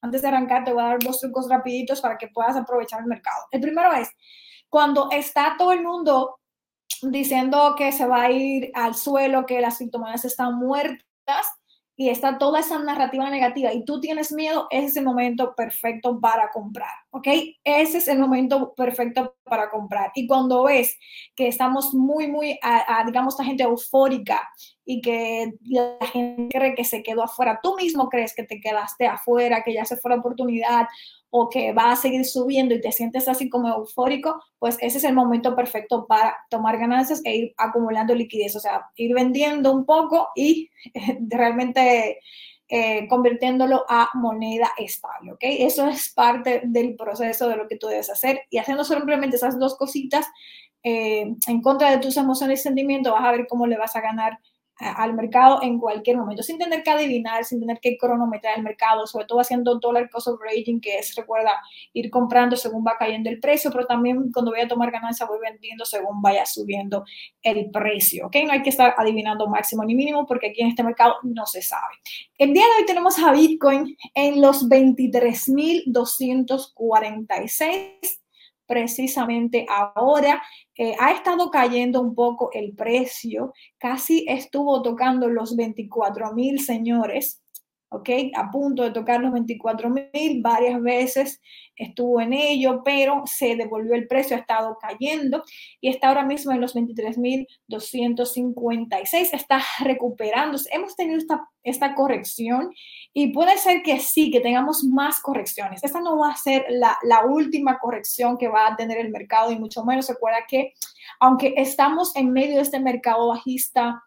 Antes de arrancar, te voy a dar dos trucos rapiditos para que puedas aprovechar el mercado. El primero es, cuando está todo el mundo diciendo que se va a ir al suelo, que las criptomonedas están muertas, y está toda esa narrativa negativa y tú tienes miedo, ese es el momento perfecto para comprar, ¿ok? Ese es el momento perfecto para comprar. Y cuando ves que estamos muy, muy, digamos, esta gente eufórica y que la gente cree que se quedó afuera, tú mismo crees que te quedaste afuera, que ya se fue la oportunidad o que va a seguir subiendo y te sientes así como eufórico, pues ese es el momento perfecto para tomar ganancias e ir acumulando liquidez, o sea, ir vendiendo un poco y realmente eh, convirtiéndolo a moneda estable, ¿ok? Eso es parte del proceso de lo que tú debes hacer y haciendo simplemente esas dos cositas eh, en contra de tus emociones y sentimientos, vas a ver cómo le vas a ganar al mercado en cualquier momento, sin tener que adivinar, sin tener que cronometrar el mercado, sobre todo haciendo dollar cost of rating, que es, recuerda, ir comprando según va cayendo el precio, pero también cuando voy a tomar ganancia voy vendiendo según vaya subiendo el precio, ¿ok? No hay que estar adivinando máximo ni mínimo porque aquí en este mercado no se sabe. El día de hoy tenemos a Bitcoin en los 23.246 precisamente ahora. Ha estado cayendo un poco el precio, casi estuvo tocando los 24 mil señores. ¿Ok? A punto de tocar los 24 mil, varias veces estuvo en ello, pero se devolvió el precio, ha estado cayendo y está ahora mismo en los 23 mil 256, está recuperándose. Hemos tenido esta, esta corrección y puede ser que sí, que tengamos más correcciones. Esta no va a ser la, la última corrección que va a tener el mercado y mucho menos. Recuerda que aunque estamos en medio de este mercado bajista,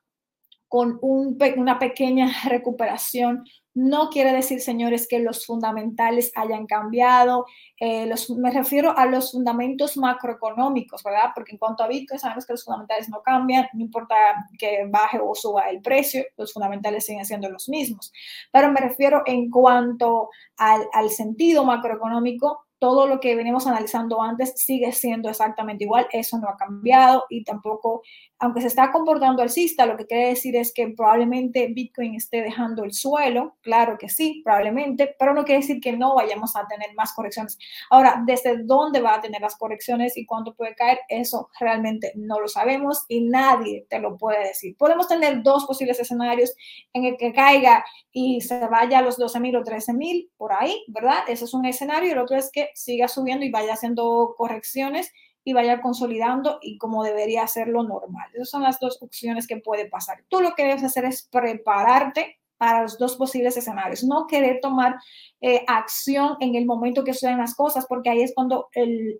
con un, una pequeña recuperación, no quiere decir, señores, que los fundamentales hayan cambiado. Eh, me refiero a los fundamentos macroeconómicos, ¿verdad? Porque en cuanto a Bitcoin, sabemos que los fundamentales no cambian, no importa que baje o suba el precio, los fundamentales siguen siendo los mismos. Pero me refiero en cuanto al sentido macroeconómico, todo lo que venimos analizando antes sigue siendo exactamente igual, eso no ha cambiado y tampoco, aunque se está comportando alcista, lo que quiere decir es que probablemente Bitcoin esté dejando el suelo, claro que sí, probablemente, pero no quiere decir que no vayamos a tener más correcciones. Ahora, desde dónde va a tener las correcciones y cuánto puede caer, eso realmente no lo sabemos y nadie te lo puede decir. Podemos tener dos posibles escenarios en el que caiga y se vaya a los 12.000 o 13.000 por ahí, ¿verdad? Ese es un escenario y el otro es que siga subiendo y vaya haciendo correcciones y vaya consolidando y como debería hacerlo normal. Esas son las dos opciones que puede pasar. Tú lo que debes hacer es prepararte para los dos posibles escenarios, no querer tomar eh, acción en el momento que suceden las cosas, porque ahí es cuando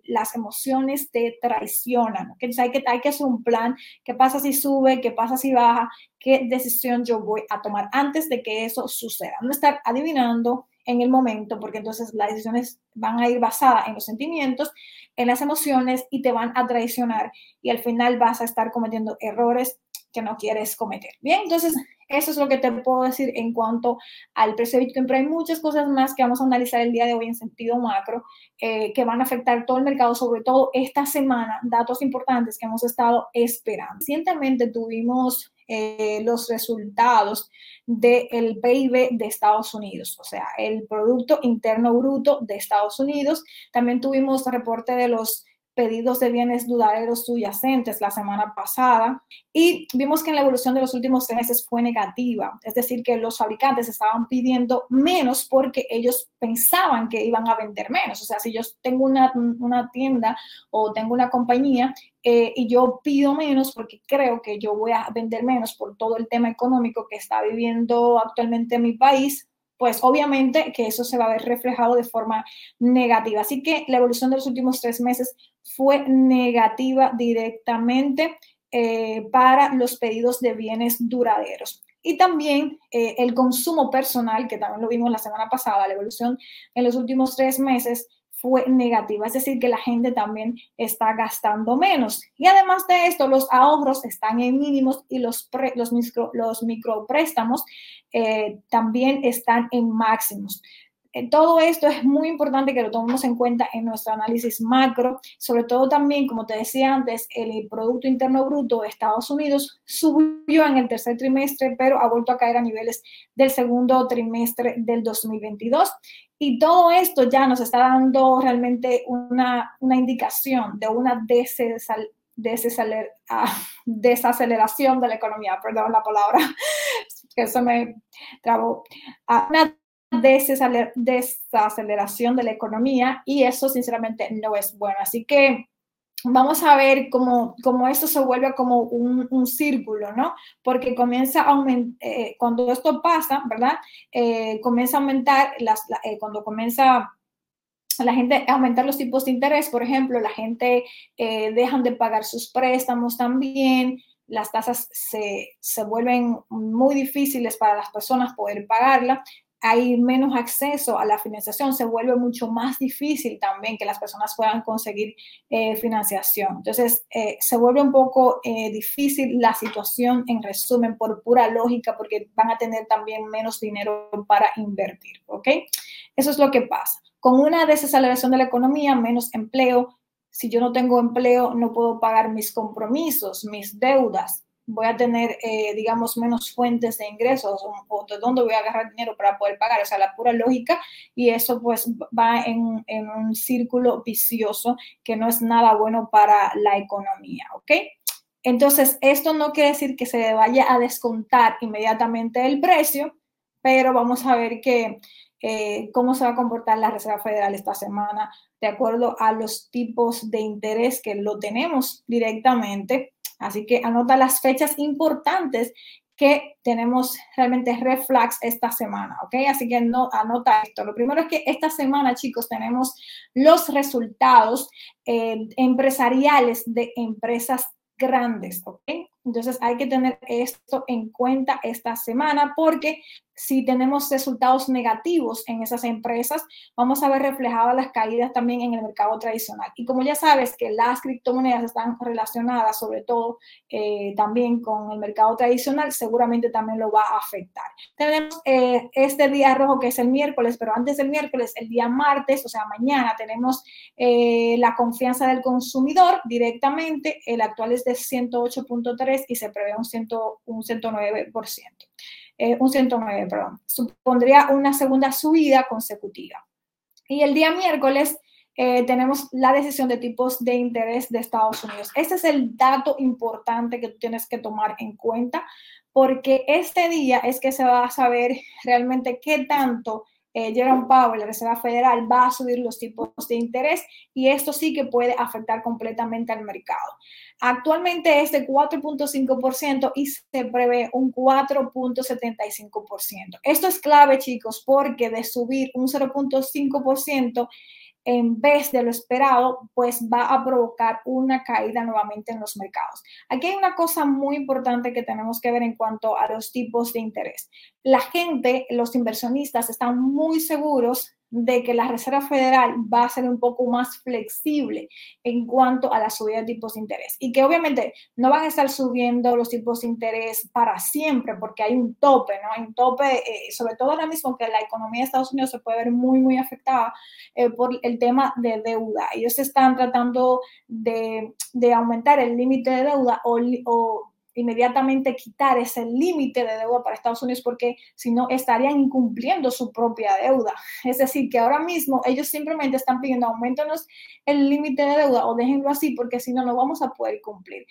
las emociones te traicionan. ¿okay? hay, que, hay que hacer un plan, qué pasa si sube, qué pasa si baja, qué decisión yo voy a tomar antes de que eso suceda. No estar adivinando, en el momento, porque entonces las decisiones van a ir basadas en los sentimientos, en las emociones y te van a traicionar y al final vas a estar cometiendo errores que no quieres cometer. Bien, entonces eso es lo que te puedo decir en cuanto al precio de Bitcoin, pero hay muchas cosas más que vamos a analizar el día de hoy en sentido macro eh, que van a afectar todo el mercado, sobre todo esta semana, datos importantes que hemos estado esperando. Recientemente tuvimos eh, los resultados del PIB de Estados Unidos, o sea, el Producto Interno Bruto de Estados Unidos. También tuvimos reporte de los pedidos de bienes duraderos subyacentes la semana pasada y vimos que en la evolución de los últimos tres meses fue negativa, es decir, que los fabricantes estaban pidiendo menos porque ellos pensaban que iban a vender menos. O sea, si yo tengo una, una tienda o tengo una compañía eh, y yo pido menos porque creo que yo voy a vender menos por todo el tema económico que está viviendo actualmente mi país, pues obviamente que eso se va a ver reflejado de forma negativa. Así que la evolución de los últimos tres meses fue negativa directamente eh, para los pedidos de bienes duraderos. Y también eh, el consumo personal, que también lo vimos la semana pasada, la evolución en los últimos tres meses fue negativa, es decir, que la gente también está gastando menos. Y además de esto, los ahorros están en mínimos y los, los, micro, los micropréstamos eh, también están en máximos. Todo esto es muy importante que lo tomemos en cuenta en nuestro análisis macro, sobre todo también, como te decía antes, el Producto Interno Bruto de Estados Unidos subió en el tercer trimestre, pero ha vuelto a caer a niveles del segundo trimestre del 2022. Y todo esto ya nos está dando realmente una, una indicación de una ah, desaceleración de la economía, perdón la palabra, que eso me trabó, ah, una desaceleración de la economía y eso sinceramente no es bueno. Así que vamos a ver cómo, cómo esto se vuelve como un, un círculo, ¿no? Porque comienza a aumentar, eh, cuando esto pasa, ¿verdad? Eh, comienza a aumentar, las, eh, cuando comienza la gente aumentar los tipos de interés, por ejemplo, la gente dejan de pagar sus préstamos también, las tasas se, se, vuelven muy difíciles para las personas poder pagarla hay menos acceso a la financiación, se vuelve mucho más difícil también que las personas puedan conseguir eh, financiación. Entonces, eh, se vuelve un poco eh, difícil la situación en resumen por pura lógica porque van a tener también menos dinero para invertir, ¿ok? Eso es lo que pasa. Con una desaceleración de la economía, menos empleo. Si yo no tengo empleo, no puedo pagar mis compromisos, mis deudas, voy a tener, eh, digamos, menos fuentes de ingresos o, de dónde voy a agarrar dinero para poder pagar, o sea, la pura lógica. Y eso pues va en, en un círculo vicioso que no es nada bueno para la economía, ¿ok? Entonces, esto no quiere decir que se vaya a descontar inmediatamente el precio, pero vamos a ver que, eh, cómo se va a comportar la Reserva Federal esta semana de acuerdo a los tipos de interés que lo tenemos directamente Así que anota las fechas importantes que tenemos realmente reflex esta semana, ¿ok? Así que no, anota esto. Lo primero es que esta semana, chicos, tenemos los resultados eh, empresariales de empresas grandes, ¿ok? Entonces hay que tener esto en cuenta esta semana porque si tenemos resultados negativos en esas empresas, vamos a ver reflejadas las caídas también en el mercado tradicional. Y como ya sabes que las criptomonedas están relacionadas sobre todo eh, también con el mercado tradicional, seguramente también lo va a afectar. Tenemos eh, este día rojo que es el miércoles, pero antes del miércoles, el día martes, o sea, mañana tenemos eh, la confianza del consumidor directamente. El actual es de 108.3 y se prevé un, 100, un 109%. Eh, un 109, perdón, supondría una segunda subida consecutiva. Y el día miércoles eh, tenemos la decisión de tipos de interés de Estados Unidos. Este es el dato importante que tienes que tomar en cuenta porque este día es que se va a saber realmente qué tanto eh, Jerome Powell, la Reserva Federal, va a subir los tipos de interés y esto sí que puede afectar completamente al mercado. Actualmente es de 4.5% y se prevé un 4.75%. Esto es clave, chicos, porque de subir un 0.5%, en vez de lo esperado, pues va a provocar una caída nuevamente en los mercados. Aquí hay una cosa muy importante que tenemos que ver en cuanto a los tipos de interés. La gente, los inversionistas, están muy seguros de que la Reserva Federal va a ser un poco más flexible en cuanto a la subida de tipos de interés y que obviamente no van a estar subiendo los tipos de interés para siempre porque hay un tope, ¿no? Hay un tope, eh, sobre todo ahora mismo que la economía de Estados Unidos se puede ver muy, muy afectada eh, por el tema de deuda. Ellos están tratando de, de aumentar el límite de deuda o, o inmediatamente quitar ese límite de deuda para Estados Unidos porque si no estarían incumpliendo su propia deuda. Es decir, que ahora mismo ellos simplemente están pidiendo aumentanos el límite de deuda o déjenlo así porque si no, no vamos a poder cumplir.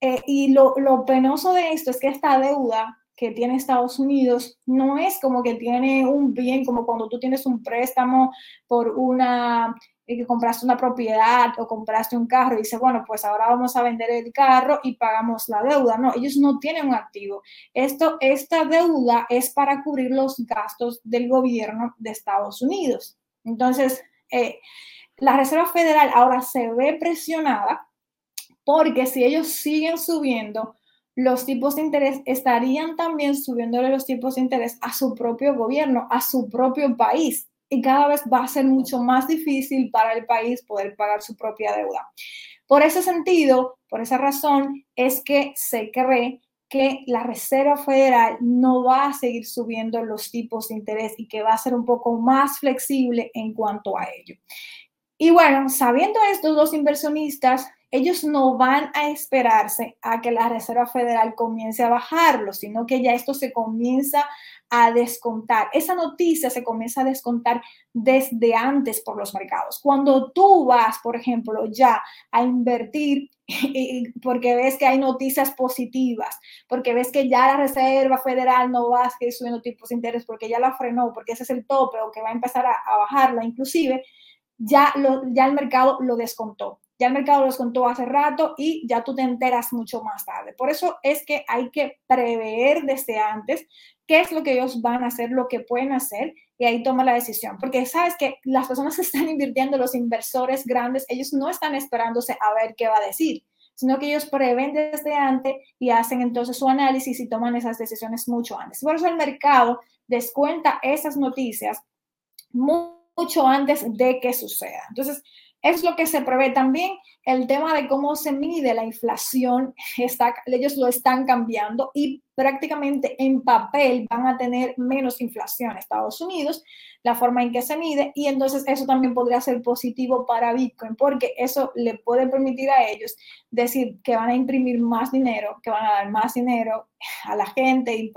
Eh, y lo, lo penoso de esto es que esta deuda que tiene Estados Unidos no es como que tiene un bien, como cuando tú tienes un préstamo por una que compraste una propiedad o compraste un carro y dice, bueno, pues ahora vamos a vender el carro y pagamos la deuda. No, ellos no tienen un activo. Esto, esta deuda es para cubrir los gastos del gobierno de Estados Unidos. Entonces, eh, la Reserva Federal ahora se ve presionada porque si ellos siguen subiendo los tipos de interés, estarían también subiéndole los tipos de interés a su propio gobierno, a su propio país y cada vez va a ser mucho más difícil para el país poder pagar su propia deuda. Por ese sentido, por esa razón, es que se cree que la Reserva Federal no va a seguir subiendo los tipos de interés y que va a ser un poco más flexible en cuanto a ello. Y bueno, sabiendo esto, los inversionistas, ellos no van a esperarse a que la Reserva Federal comience a bajarlo, sino que ya esto se comienza a descontar. Esa noticia se comienza a descontar desde antes por los mercados. Cuando tú vas, por ejemplo, ya a invertir porque ves que hay noticias positivas, porque ves que ya la Reserva Federal no va a seguir subiendo tipos de interés porque ya la frenó, porque ese es el tope o que va a empezar a, bajarla inclusive, ya, ya el mercado lo descontó. Ya el mercado lo descontó hace rato y ya tú te enteras mucho más tarde. Por eso es que hay que prever desde antes qué es lo que ellos van a hacer, lo que pueden hacer y ahí toma la decisión. Porque sabes que las personas que están invirtiendo, los inversores grandes, ellos no están esperándose a ver qué va a decir, sino que ellos prevén desde antes y hacen entonces su análisis y toman esas decisiones mucho antes. Por eso el mercado descuenta esas noticias mucho antes de que suceda. Entonces, es lo que se prevé también. El tema de cómo se mide la inflación, está, ellos lo están cambiando y prácticamente en papel van a tener menos inflación en Estados Unidos, la forma en que se mide, y entonces eso también podría ser positivo para Bitcoin, porque eso le puede permitir a ellos decir que van a imprimir más dinero, que van a dar más dinero a la gente y,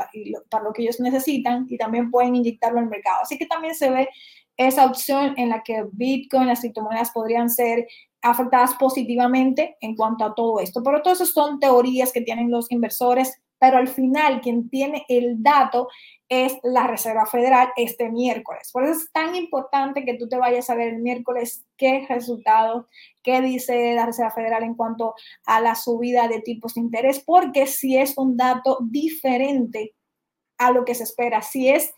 para lo que ellos necesitan, y también pueden inyectarlo al mercado. Así que también se ve esa opción en la que Bitcoin, las criptomonedas podrían ser afectadas positivamente en cuanto a todo esto. Pero todo eso son teorías que tienen los inversores, pero al final quien tiene el dato es la Reserva Federal este miércoles. Por eso es tan importante que tú te vayas a ver el miércoles qué resultados, qué dice la Reserva Federal en cuanto a la subida de tipos de interés, porque si es un dato diferente a lo que se espera, si es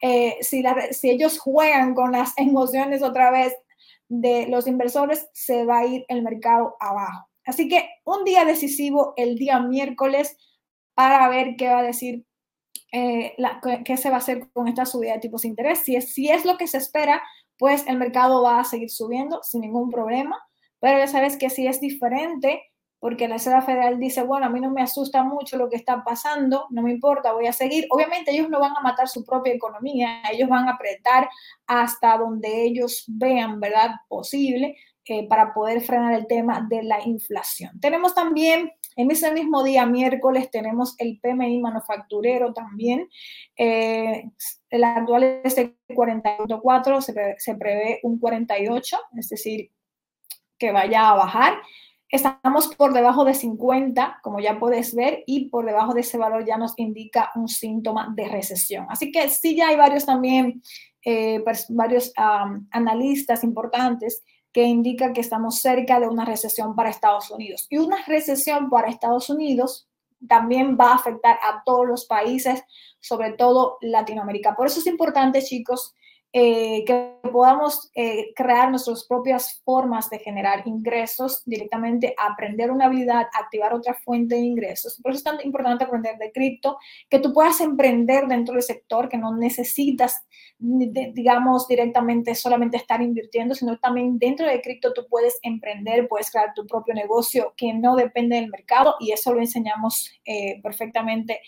eh, si, ellos juegan con las emociones otra vez de los inversores, se va a ir el mercado abajo. Así que un día decisivo el día miércoles para ver qué va a decir, eh, qué se va a hacer con esta subida de tipos de interés. Si es, si es lo que se espera, pues el mercado va a seguir subiendo sin ningún problema. Pero ya sabes que si es diferente, porque la Reserva Federal dice, bueno, a mí no me asusta mucho lo que está pasando, no me importa, voy a seguir. Obviamente ellos no van a matar su propia economía, ellos van a apretar hasta donde ellos vean, ¿verdad?, posible eh, para poder frenar el tema de la inflación. Tenemos también, en ese mismo día, miércoles, tenemos el PMI manufacturero también. Eh, el actual es de 48.4, se, se prevé un 48, es decir, que vaya a bajar. Estamos por debajo de 50, como ya puedes ver, y por debajo de ese valor ya nos indica un síntoma de recesión. Así que sí, ya hay varios también, eh, varios analistas importantes que indican que estamos cerca de una recesión para Estados Unidos. Y una recesión para Estados Unidos también va a afectar a todos los países, sobre todo Latinoamérica. Por eso es importante, chicos, eh, que podamos eh, crear nuestras propias formas de generar ingresos directamente, aprender una habilidad, activar otra fuente de ingresos. Por eso es tan importante aprender de cripto, que tú puedas emprender dentro del sector, que no necesitas, digamos, directamente solamente estar invirtiendo, sino también dentro de cripto tú puedes emprender, puedes crear tu propio negocio que no depende del mercado y eso lo enseñamos eh, perfectamente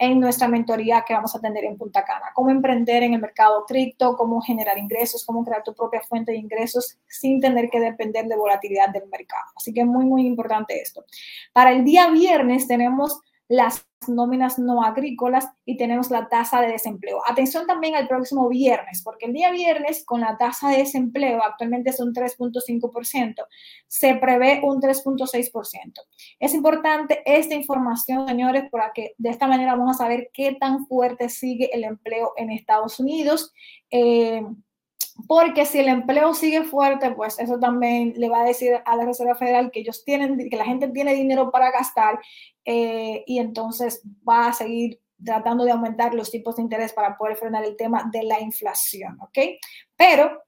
en nuestra mentoría que vamos a tener en Punta Cana. Cómo emprender en el mercado cripto, cómo generar ingresos, cómo crear tu propia fuente de ingresos sin tener que depender de volatilidad del mercado. Así que muy, muy importante esto. Para el día viernes tenemos las nóminas no agrícolas y tenemos la tasa de desempleo. Atención también al próximo viernes, porque el día viernes con la tasa de desempleo actualmente es un 3.5%, se prevé un 3.6%. Es importante esta información, señores, porque de esta manera vamos a saber qué tan fuerte sigue el empleo en Estados Unidos. Eh, porque si el empleo sigue fuerte, pues eso también le va a decir a la Reserva Federal que ellos tienen, que la gente tiene dinero para gastar eh, y entonces va a seguir tratando de aumentar los tipos de interés para poder frenar el tema de la inflación, ¿ok? Pero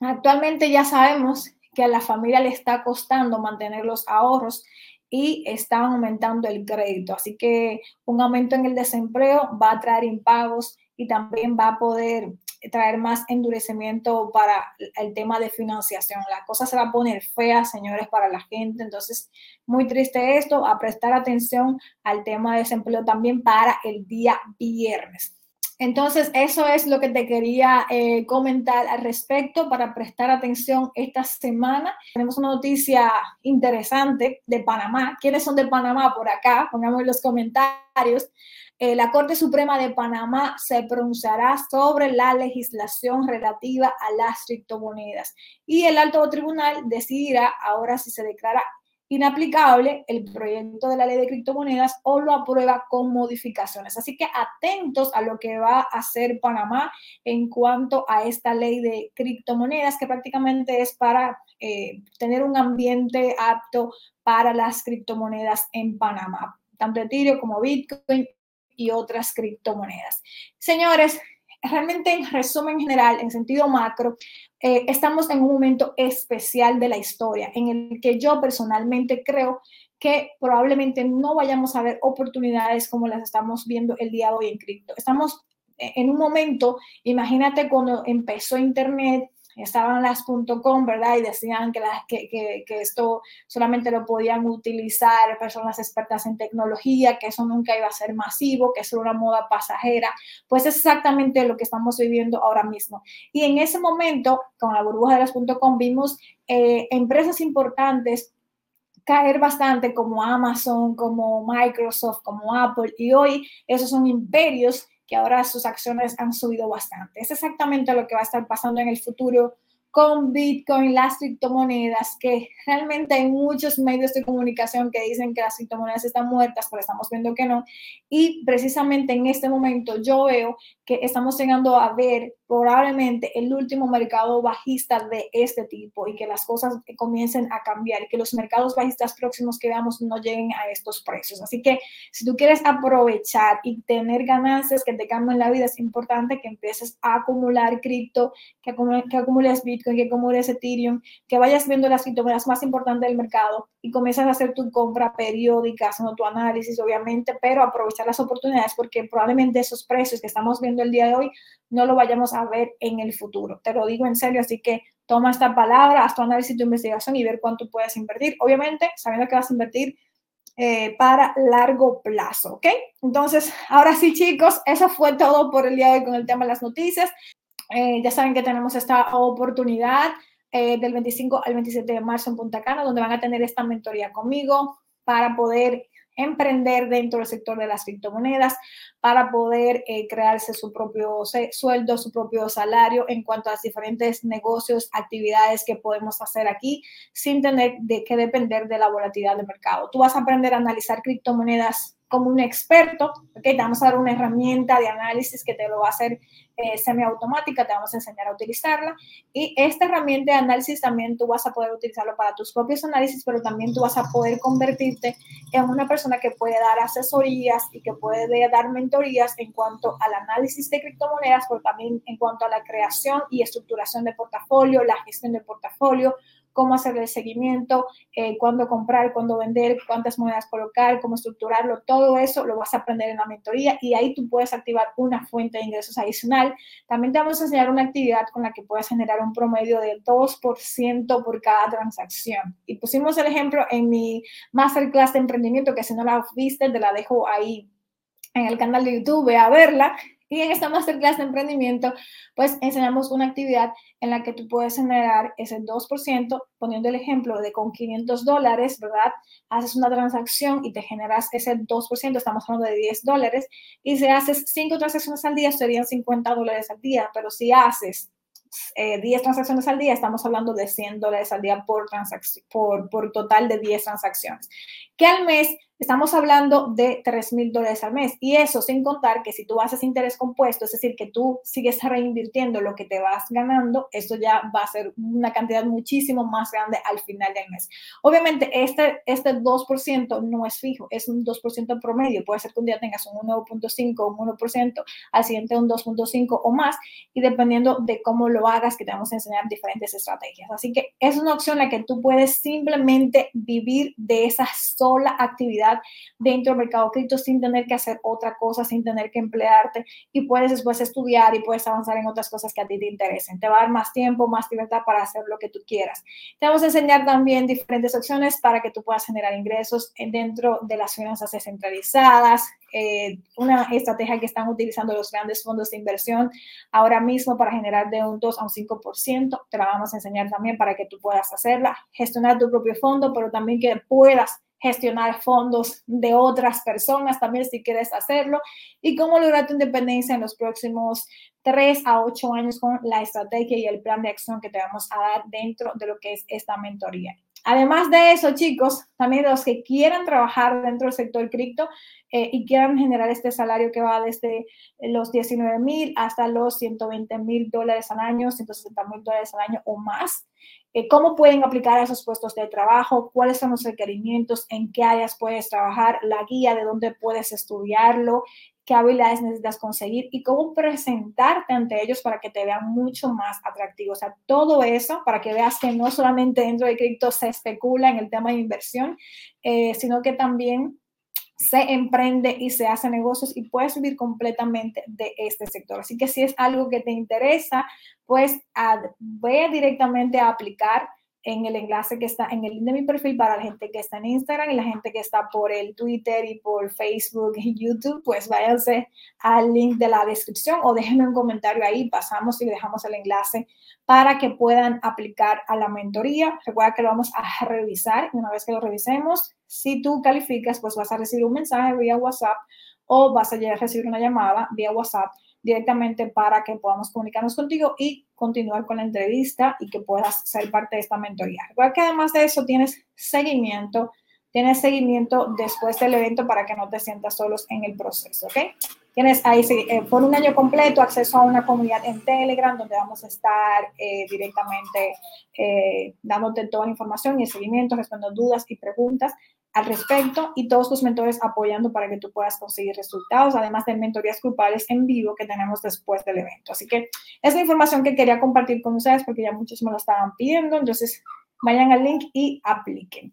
actualmente ya sabemos que a la familia le está costando mantener los ahorros y están aumentando el crédito. Así que un aumento en el desempleo va a traer impagos y también va a poder traer más endurecimiento para el tema de financiación. La cosa se va a poner fea, señores, para la gente. Entonces, muy triste esto, a prestar atención al tema de desempleo también para el día viernes. Entonces, eso es lo que te quería eh, comentar al respecto para prestar atención esta semana. Tenemos una noticia interesante de Panamá. ¿Quiénes son de Panamá por acá? Pongamos en los comentarios. Eh, la Corte Suprema de Panamá se pronunciará sobre la legislación relativa a las criptomonedas y el alto tribunal decidirá ahora si se declara inaplicable el proyecto de la ley de criptomonedas o lo aprueba con modificaciones. Así que atentos a lo que va a hacer Panamá en cuanto a esta ley de criptomonedas, que prácticamente es para eh, tener un ambiente apto para las criptomonedas en Panamá, tanto Ethereum como Bitcoin y otras criptomonedas. Señores, realmente en resumen general, en sentido macro, eh, estamos en un momento especial de la historia en el que yo personalmente creo que probablemente no vayamos a ver oportunidades como las estamos viendo el día de hoy en cripto. Estamos en un momento, imagínate cuando empezó Internet, estaban las .com, ¿verdad? Y decían que, las, que, que, esto solamente lo podían utilizar personas expertas en tecnología, que eso nunca iba a ser masivo, que eso era una moda pasajera. Pues es exactamente lo que estamos viviendo ahora mismo. Y en ese momento, con la burbuja de las .com, vimos eh, empresas importantes caer bastante como Amazon, como Microsoft, como Apple, y hoy esos son imperios que ahora sus acciones han subido bastante. Es exactamente lo que va a estar pasando en el futuro con Bitcoin, las criptomonedas, que realmente hay muchos medios de comunicación que dicen que las criptomonedas están muertas, pero estamos viendo que no. Y precisamente en este momento yo veo que estamos llegando a ver probablemente el último mercado bajista de este tipo y que las cosas comiencen a cambiar y que los mercados bajistas próximos que veamos no lleguen a estos precios. Así que si tú quieres aprovechar y tener ganancias que te cambien la vida, es importante que empieces a acumular cripto, que acumules, que acumules Bitcoin que eres Ethereum, que vayas viendo las criptomonedas más importantes del mercado y comienzas a hacer tu compra periódica, haciendo tu análisis, obviamente, pero aprovechar las oportunidades porque probablemente esos precios que estamos viendo el día de hoy no lo vayamos a ver en el futuro. Te lo digo en serio, así que toma esta palabra, haz tu análisis, tu investigación y ver cuánto puedes invertir. Obviamente, sabiendo que vas a invertir eh, para largo plazo, ¿ok? Entonces, ahora sí, chicos, eso fue todo por el día de hoy con el tema de las noticias. Eh, ya saben que tenemos esta oportunidad eh, del 25 al 27 de marzo en Punta Cana, donde van a tener esta mentoría conmigo para poder emprender dentro del sector de las criptomonedas, para poder eh, crearse su propio sueldo, su propio salario en cuanto a los diferentes negocios, actividades que podemos hacer aquí sin tener de que depender de la volatilidad del mercado. Tú vas a aprender a analizar criptomonedas como un experto, ¿ok? Te vamos a dar una herramienta de análisis que te lo va a hacer eh, semiautomática, te vamos a enseñar a utilizarla. Y esta herramienta de análisis también tú vas a poder utilizarlo para tus propios análisis, pero también tú vas a poder convertirte en una persona que puede dar asesorías y que puede dar mentorías en cuanto al análisis de criptomonedas, pero también en cuanto a la creación y estructuración de portafolio, la gestión de portafolio, cómo hacer el seguimiento, eh, cuándo comprar, cuándo vender, cuántas monedas colocar, cómo estructurarlo, todo eso lo vas a aprender en la mentoría y ahí tú puedes activar una fuente de ingresos adicional. También te vamos a enseñar una actividad con la que puedes generar un promedio del 2% por cada transacción. Y pusimos el ejemplo en mi masterclass de emprendimiento, que si no la viste, te la dejo ahí en el canal de YouTube, ve a verla. Y en esta masterclass de emprendimiento, pues enseñamos una actividad en la que tú puedes generar ese 2%, poniendo el ejemplo de con 500 dólares, ¿verdad? Haces una transacción y te generas ese 2%, estamos hablando de 10 dólares, y si haces 5 transacciones al día, serían 50 dólares al día, pero si haces 10 eh, transacciones al día, estamos hablando de 100 dólares al día por, por, por total de 10 transacciones. Que al mes estamos hablando de 3 mil dólares al mes. Y eso sin contar que si tú haces interés compuesto, es decir, que tú sigues reinvirtiendo lo que te vas ganando, esto ya va a ser una cantidad muchísimo más grande al final del mes. Obviamente, este, este 2% no es fijo, es un 2% promedio. Puede ser que un día tengas un 1.5 o un 1%, al siguiente un 2.5 o más, y dependiendo de cómo lo hagas, que te vamos a enseñar diferentes estrategias. Así que es una opción en la que tú puedes simplemente vivir de esa sola actividad dentro del mercado cripto sin tener que hacer otra cosa, sin tener que emplearte y puedes después estudiar y puedes avanzar en otras cosas que a ti te interesen. Te va a dar más tiempo, más libertad para hacer lo que tú quieras. Te vamos a enseñar también diferentes opciones para que tú puedas generar ingresos dentro de las finanzas descentralizadas, eh, una estrategia que están utilizando los grandes fondos de inversión ahora mismo para generar de un 2 a un 5%. Te la vamos a enseñar también para que tú puedas hacerla, gestionar tu propio fondo, pero también que puedas gestionar fondos de otras personas también si quieres hacerlo y cómo lograr tu independencia en los próximos 3 a 8 años con la estrategia y el plan de acción que te vamos a dar dentro de lo que es esta mentoría. Además de eso, chicos, también los que quieran trabajar dentro del sector cripto eh, y quieran generar este salario que va desde los 19 mil hasta los 120 mil dólares al año, 160 mil dólares al año o más, eh, cómo pueden aplicar a esos puestos de trabajo, cuáles son los requerimientos, en qué áreas puedes trabajar, la guía de dónde puedes estudiarlo, qué habilidades necesitas conseguir y cómo presentarte ante ellos para que te vean mucho más atractivo. O sea, todo eso para que veas que no solamente dentro de cripto se especula en el tema de inversión, eh, sino que también se emprende y se hace negocios y puedes vivir completamente de este sector. Así que si es algo que te interesa, pues ve directamente a aplicar en el enlace que está en el link de mi perfil para la gente que está en Instagram y la gente que está por el Twitter y por Facebook y YouTube, pues váyanse al link de la descripción o déjenme un comentario ahí, pasamos y dejamos el enlace para que puedan aplicar a la mentoría. Recuerda que lo vamos a revisar y una vez que lo revisemos, si tú calificas, pues vas a recibir un mensaje vía WhatsApp o vas a recibir una llamada vía WhatsApp directamente para que podamos comunicarnos contigo y continuar con la entrevista y que puedas ser parte de esta mentoría. Igual que además de eso tienes seguimiento, tienes seguimiento después del evento para que no te sientas solos en el proceso, ¿ok? Tienes ahí eh, por un año completo acceso a una comunidad en Telegram donde vamos a estar eh, directamente eh, dándote toda la información y el seguimiento, respondiendo dudas y preguntas al respecto y todos tus mentores apoyando para que tú puedas conseguir resultados, además de mentorías grupales en vivo que tenemos después del evento. Así que es la información que quería compartir con ustedes porque ya muchos me lo estaban pidiendo, entonces vayan al link y apliquen.